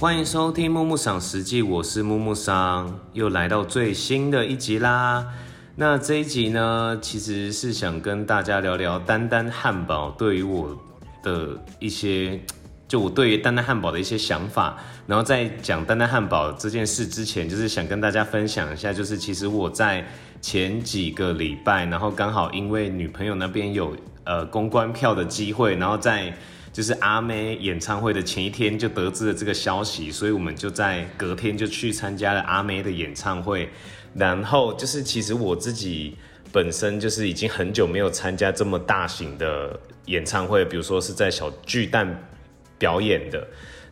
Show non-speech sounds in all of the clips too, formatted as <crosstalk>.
欢迎收听木木赏实际，我是木木桑，又来到最新的一集啦。那这一集呢，其实是想跟大家聊聊丹丹汉堡对于我的一些，就我对于丹丹汉堡的一些想法。然后在讲丹丹汉堡这件事之前，就是想跟大家分享一下，就是其实我在前几个礼拜，然后刚好因为女朋友那边有呃公关票的机会，然后在。就是阿妹演唱会的前一天就得知了这个消息，所以我们就在隔天就去参加了阿妹的演唱会。然后就是其实我自己本身就是已经很久没有参加这么大型的演唱会，比如说是在小巨蛋表演的。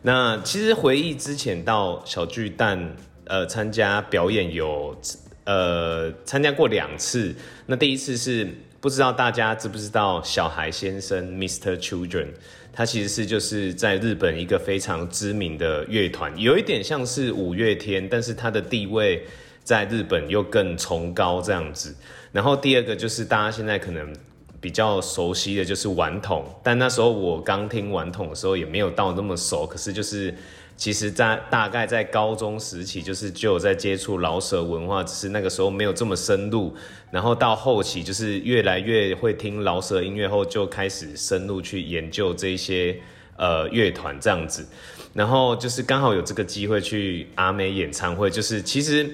那其实回忆之前到小巨蛋呃参加表演有呃参加过两次。那第一次是不知道大家知不知道小孩先生 Mr. Children。它其实是就是在日本一个非常知名的乐团，有一点像是五月天，但是它的地位在日本又更崇高这样子。然后第二个就是大家现在可能比较熟悉的就是顽童，但那时候我刚听顽童的时候也没有到那么熟，可是就是。其实，在大概在高中时期，就是就有在接触饶舌文化，只是那个时候没有这么深入。然后到后期，就是越来越会听饶舌音乐后，就开始深入去研究这些呃乐团这样子。然后就是刚好有这个机会去阿美演唱会，就是其实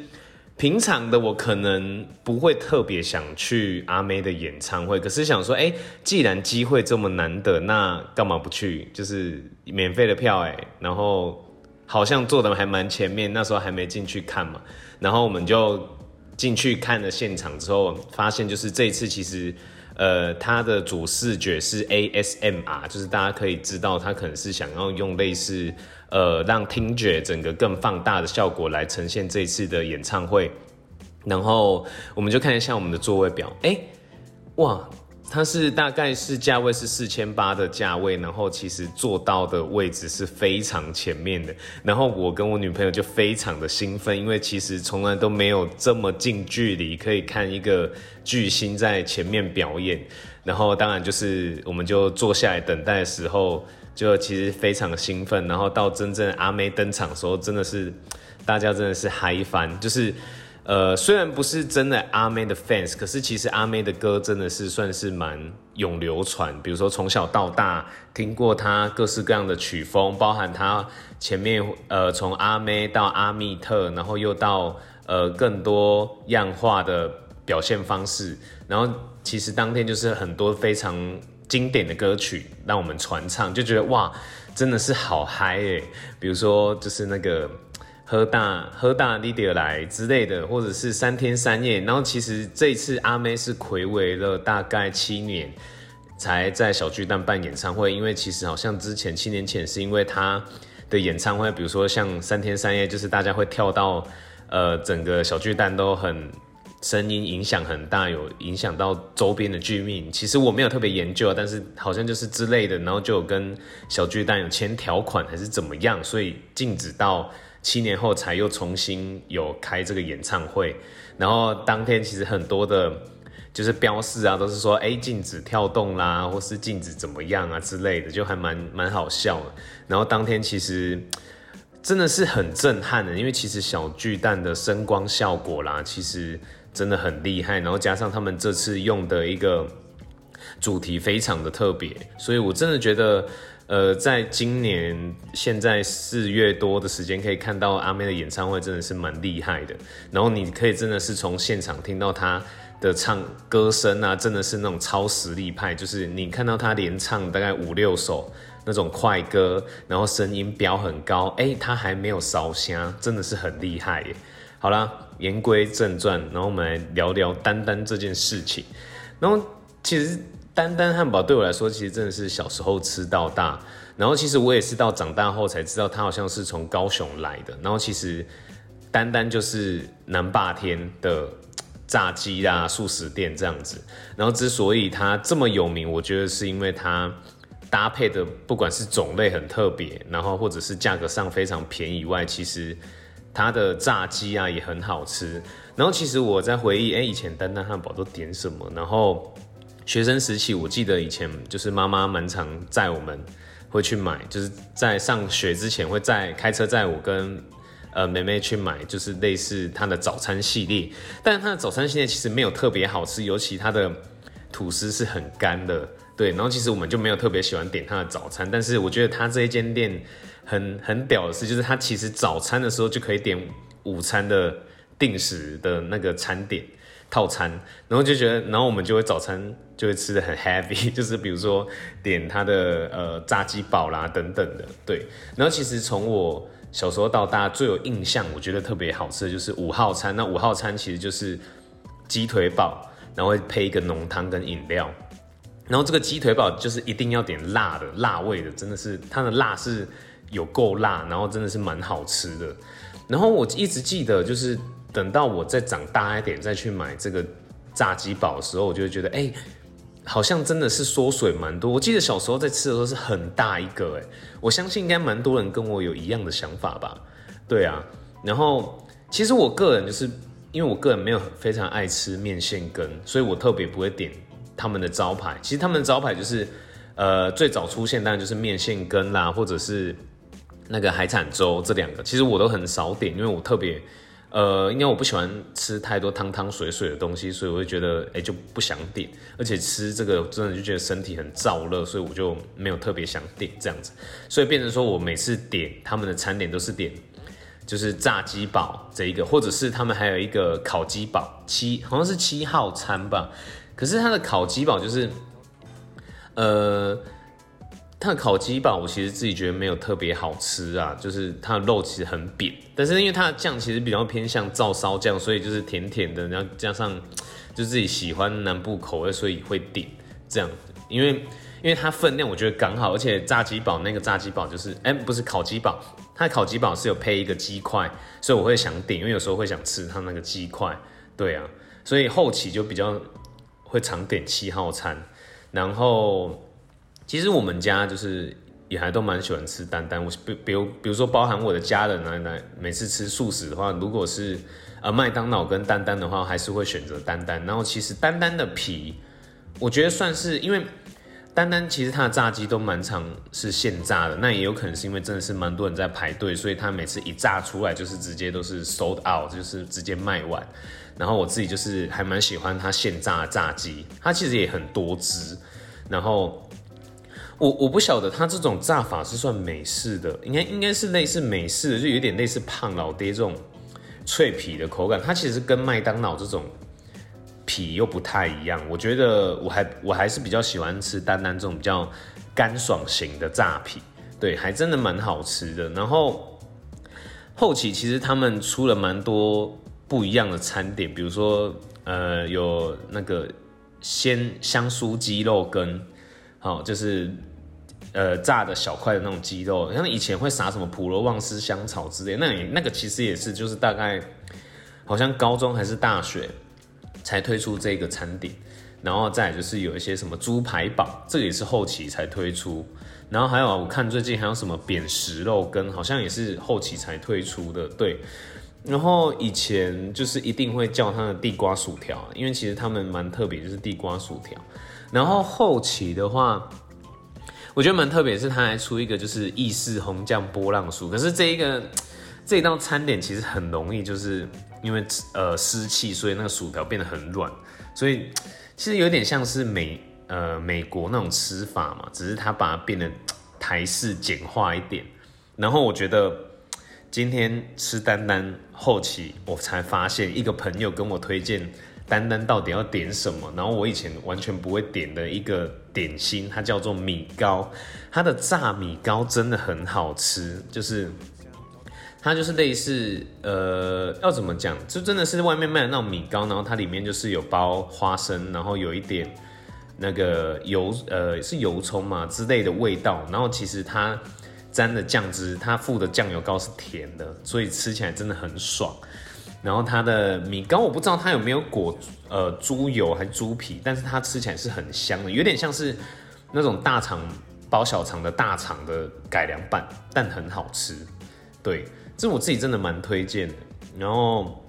平常的我可能不会特别想去阿美的演唱会，可是想说，哎，既然机会这么难得，那干嘛不去？就是免费的票，哎，然后。好像坐的还蛮前面，那时候还没进去看嘛，然后我们就进去看了现场之后，发现就是这一次其实，呃，它的主视觉是 ASMR，就是大家可以知道，它可能是想要用类似呃让听觉整个更放大的效果来呈现这一次的演唱会，然后我们就看一下我们的座位表，哎，哇！它是大概是价位是四千八的价位，然后其实坐到的位置是非常前面的，然后我跟我女朋友就非常的兴奋，因为其实从来都没有这么近距离可以看一个巨星在前面表演，然后当然就是我们就坐下来等待的时候，就其实非常的兴奋，然后到真正阿妹登场的时候，真的是大家真的是嗨翻，就是。呃，虽然不是真的阿妹的 fans，可是其实阿妹的歌真的是算是蛮永流传。比如说从小到大听过她各式各样的曲风，包含她前面呃从阿妹到阿密特，然后又到呃更多样化的表现方式。然后其实当天就是很多非常经典的歌曲让我们传唱，就觉得哇，真的是好嗨诶。比如说就是那个。喝大喝大力迪来之类的，或者是三天三夜。然后其实这次阿妹是魁违了大概七年，才在小巨蛋办演唱会。因为其实好像之前七年前是因为她的演唱会，比如说像三天三夜，就是大家会跳到呃整个小巨蛋都很声音影响很大，有影响到周边的居民。其实我没有特别研究，但是好像就是之类的，然后就有跟小巨蛋有签条款还是怎么样，所以禁止到。七年后才又重新有开这个演唱会，然后当天其实很多的，就是标示啊，都是说哎禁止跳动啦，或是禁止怎么样啊之类的，就还蛮蛮好笑。然后当天其实真的是很震撼的，因为其实小巨蛋的声光效果啦，其实真的很厉害。然后加上他们这次用的一个主题非常的特别，所以我真的觉得。呃，在今年现在四月多的时间，可以看到阿妹的演唱会真的是蛮厉害的。然后你可以真的是从现场听到她的唱歌声啊，真的是那种超实力派。就是你看到她连唱大概五六首那种快歌，然后声音飙很高，哎，她还没有烧香，真的是很厉害耶。好啦，言归正传，然后我们来聊聊丹丹这件事情。然后其实。<clears throat> 丹丹汉堡对我来说，其实真的是小时候吃到大。然后其实我也是到长大后才知道，它好像是从高雄来的。然后其实丹丹就是南霸天的炸鸡啊、素食店这样子。然后之所以它这么有名，我觉得是因为它搭配的不管是种类很特别，然后或者是价格上非常便宜外，其实它的炸鸡啊也很好吃。然后其实我在回忆，哎，以前丹丹汉堡都点什么？然后学生时期，我记得以前就是妈妈蛮常载我们会去买，就是在上学之前会在开车载我跟呃妹妹去买，就是类似它的早餐系列。但是它的早餐系列其实没有特别好吃，尤其它的吐司是很干的。对，然后其实我们就没有特别喜欢点它的早餐。但是我觉得它这一间店很很屌的是，就是它其实早餐的时候就可以点午餐的定时的那个餐点。套餐，然后就觉得，然后我们就会早餐就会吃的很 heavy，<laughs> 就是比如说点它的呃炸鸡堡啦等等的，对。然后其实从我小时候到大最有印象，我觉得特别好吃的就是五号餐。那五号餐其实就是鸡腿堡，然后会配一个浓汤跟饮料。然后这个鸡腿堡就是一定要点辣的，辣味的，真的是它的辣是有够辣，然后真的是蛮好吃的。然后我一直记得就是。等到我再长大一点再去买这个炸鸡堡的时候，我就会觉得，哎，好像真的是缩水蛮多。我记得小时候在吃的时候是很大一个，哎，我相信应该蛮多人跟我有一样的想法吧。对啊，然后其实我个人就是因为我个人没有非常爱吃面线羹，所以我特别不会点他们的招牌。其实他们的招牌就是，呃，最早出现当然就是面线羹啦，或者是那个海产粥这两个，其实我都很少点，因为我特别。呃，因为我不喜欢吃太多汤汤水水的东西，所以我就觉得，哎，就不想点。而且吃这个真的就觉得身体很燥热，所以我就没有特别想点这样子。所以变成说我每次点他们的餐点都是点，就是炸鸡堡这一个，或者是他们还有一个烤鸡堡七，好像是七号餐吧。可是它的烤鸡堡就是，呃。它的烤鸡堡，我其实自己觉得没有特别好吃啊，就是它的肉其实很扁，但是因为它的酱其实比较偏向照烧酱，所以就是甜甜的，然后加上 <tsk> 就自己喜欢南部口味，所以会点这样。因为因为它分量我觉得刚好，而且炸鸡堡那个炸鸡堡就是，哎，不是烤鸡堡，它的烤鸡堡是有配一个鸡块，所以我会想点，因为有时候会想吃它那个鸡块。对啊，所以后期就比较会常点七号餐，然后。其实我们家就是也还都蛮喜欢吃丹丹，我比比如比如说包含我的家人来来每次吃素食的话，如果是呃麦当劳跟丹丹的话，还是会选择丹丹。然后其实丹丹的皮，我觉得算是因为丹丹其实它的炸鸡都蛮常是现炸的，那也有可能是因为真的是蛮多人在排队，所以它每次一炸出来就是直接都是 sold out，就是直接卖完。然后我自己就是还蛮喜欢它现炸的炸鸡，它其实也很多汁，然后。我我不晓得它这种炸法是算美式的，应该应该是类似美式的，就有点类似胖老爹这种脆皮的口感。它其实跟麦当劳这种皮又不太一样。我觉得我还我还是比较喜欢吃丹丹这种比较干爽型的炸皮，对，还真的蛮好吃的。然后后期其实他们出了蛮多不一样的餐点，比如说呃有那个鲜香酥鸡肉羹，好就是。呃，炸的小块的那种鸡肉，像以前会撒什么普罗旺斯香草之类，那那个其实也是，就是大概好像高中还是大学才推出这个餐点，然后再就是有一些什么猪排堡，这个也是后期才推出，然后还有我看最近还有什么扁食肉羹，好像也是后期才推出的，对。然后以前就是一定会叫它的地瓜薯条，因为其实他们蛮特别，就是地瓜薯条。然后后期的话。我觉得蛮特别，是他还出一个就是意式红酱波浪酥。可是这一个这一道餐点其实很容易，就是因为呃湿气，所以那个薯条变得很软，所以其实有点像是美呃美国那种吃法嘛，只是他把它变得台式简化一点。然后我觉得今天吃丹丹后期，我才发现一个朋友跟我推荐。丹丹到底要点什么？然后我以前完全不会点的一个点心，它叫做米糕。它的炸米糕真的很好吃，就是它就是类似呃，要怎么讲？就真的是外面卖的那种米糕，然后它里面就是有包花生，然后有一点那个油呃是油葱嘛之类的味道。然后其实它沾的酱汁，它附的酱油膏是甜的，所以吃起来真的很爽。然后它的米糕我不知道它有没有裹呃猪油还是猪皮，但是它吃起来是很香的，有点像是那种大肠包小肠的大肠的改良版，但很好吃。对，这我自己真的蛮推荐的。然后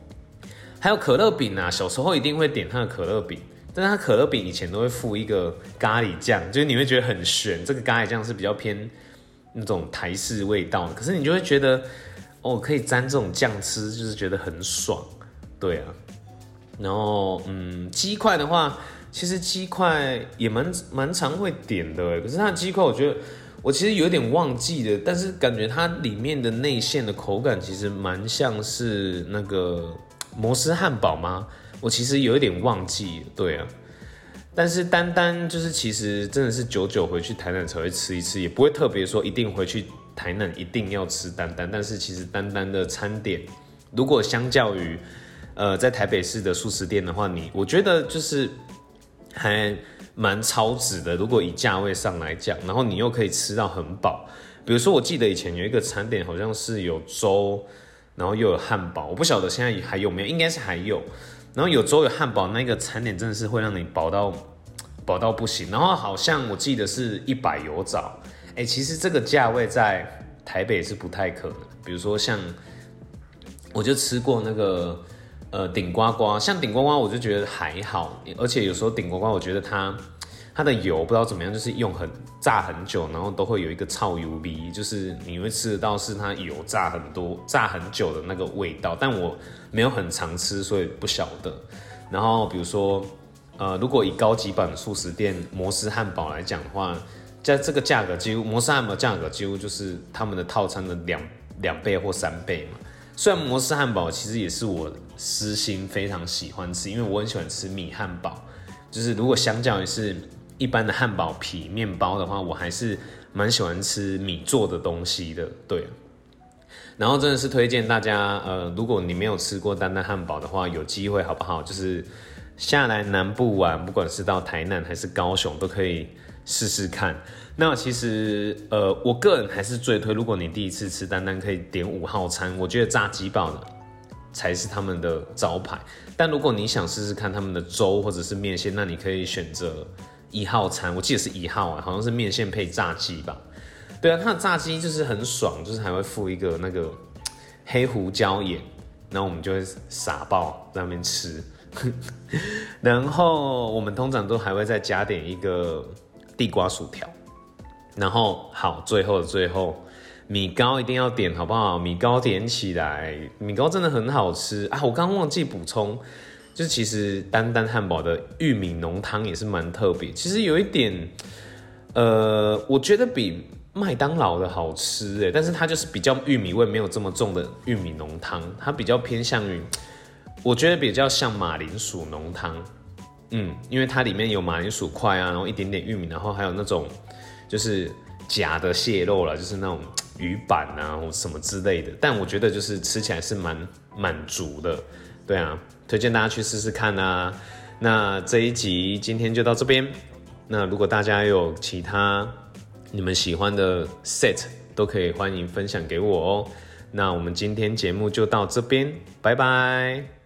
还有可乐饼啊，小时候一定会点它的可乐饼，但是它可乐饼以前都会附一个咖喱酱，就是你会觉得很悬。这个咖喱酱是比较偏那种台式味道，可是你就会觉得哦，可以沾这种酱吃，就是觉得很爽，对啊。然后嗯，鸡块的话，其实鸡块也蛮蛮常会点的，可是它的鸡块我觉得我其实有点忘记了，但是感觉它里面的内馅的口感其实蛮像是那个摩斯汉堡吗？我其实有一点忘记，对啊。但是单单就是其实真的是久久回去台南才会吃一次，也不会特别说一定回去台南一定要吃丹丹。但是其实丹丹的餐点，如果相较于呃在台北市的素食店的话，你我觉得就是还蛮超值的。如果以价位上来讲，然后你又可以吃到很饱。比如说我记得以前有一个餐点好像是有粥，然后又有汉堡，我不晓得现在还有没有，应该是还有。然后有粥有汉堡，那个餐点真的是会让你饱到饱到不行。然后好像我记得是一百油枣，哎，其实这个价位在台北是不太可能。比如说像我就吃过那个呃顶呱呱，像顶呱呱我就觉得还好，而且有时候顶呱呱我觉得它。它的油不知道怎么样，就是用很炸很久，然后都会有一个超油味，就是你会吃得到是它油炸很多、炸很久的那个味道。但我没有很常吃，所以不晓得。然后比如说，呃，如果以高级版的素食店摩斯汉堡来讲的话，在这个价格几乎摩斯汉堡价格几乎就是他们的套餐的两两倍或三倍嘛。虽然摩斯汉堡其实也是我私心非常喜欢吃，因为我很喜欢吃米汉堡，就是如果相较于是。一般的汉堡皮面包的话，我还是蛮喜欢吃米做的东西的，对。然后真的是推荐大家，呃，如果你没有吃过丹丹汉堡的话，有机会好不好？就是下来南部玩，不管是到台南还是高雄，都可以试试看。那其实，呃，我个人还是最推，如果你第一次吃丹丹，可以点五号餐，我觉得炸鸡堡呢才是他们的招牌。但如果你想试试看他们的粥或者是面线，那你可以选择。一号餐，我记得是一号啊，好像是面线配炸鸡吧。对啊，它的炸鸡就是很爽，就是还会附一个那个黑胡椒盐，然后我们就会撒爆在那边吃。<laughs> 然后我们通常都还会再加点一个地瓜薯条。然后好，最后的最后，米糕一定要点，好不好？米糕点起来，米糕真的很好吃啊！我刚忘记补充。就是其实丹丹汉堡的玉米浓汤也是蛮特别，其实有一点，呃，我觉得比麦当劳的好吃哎，但是它就是比较玉米味没有这么重的玉米浓汤，它比较偏向于，我觉得比较像马铃薯浓汤，嗯，因为它里面有马铃薯块啊，然后一点点玉米，然后还有那种就是假的蟹肉了，就是那种鱼板啊或什么之类的，但我觉得就是吃起来是蛮满足的。对啊，推荐大家去试试看啊。那这一集今天就到这边。那如果大家有其他你们喜欢的 set，都可以欢迎分享给我哦。那我们今天节目就到这边，拜拜。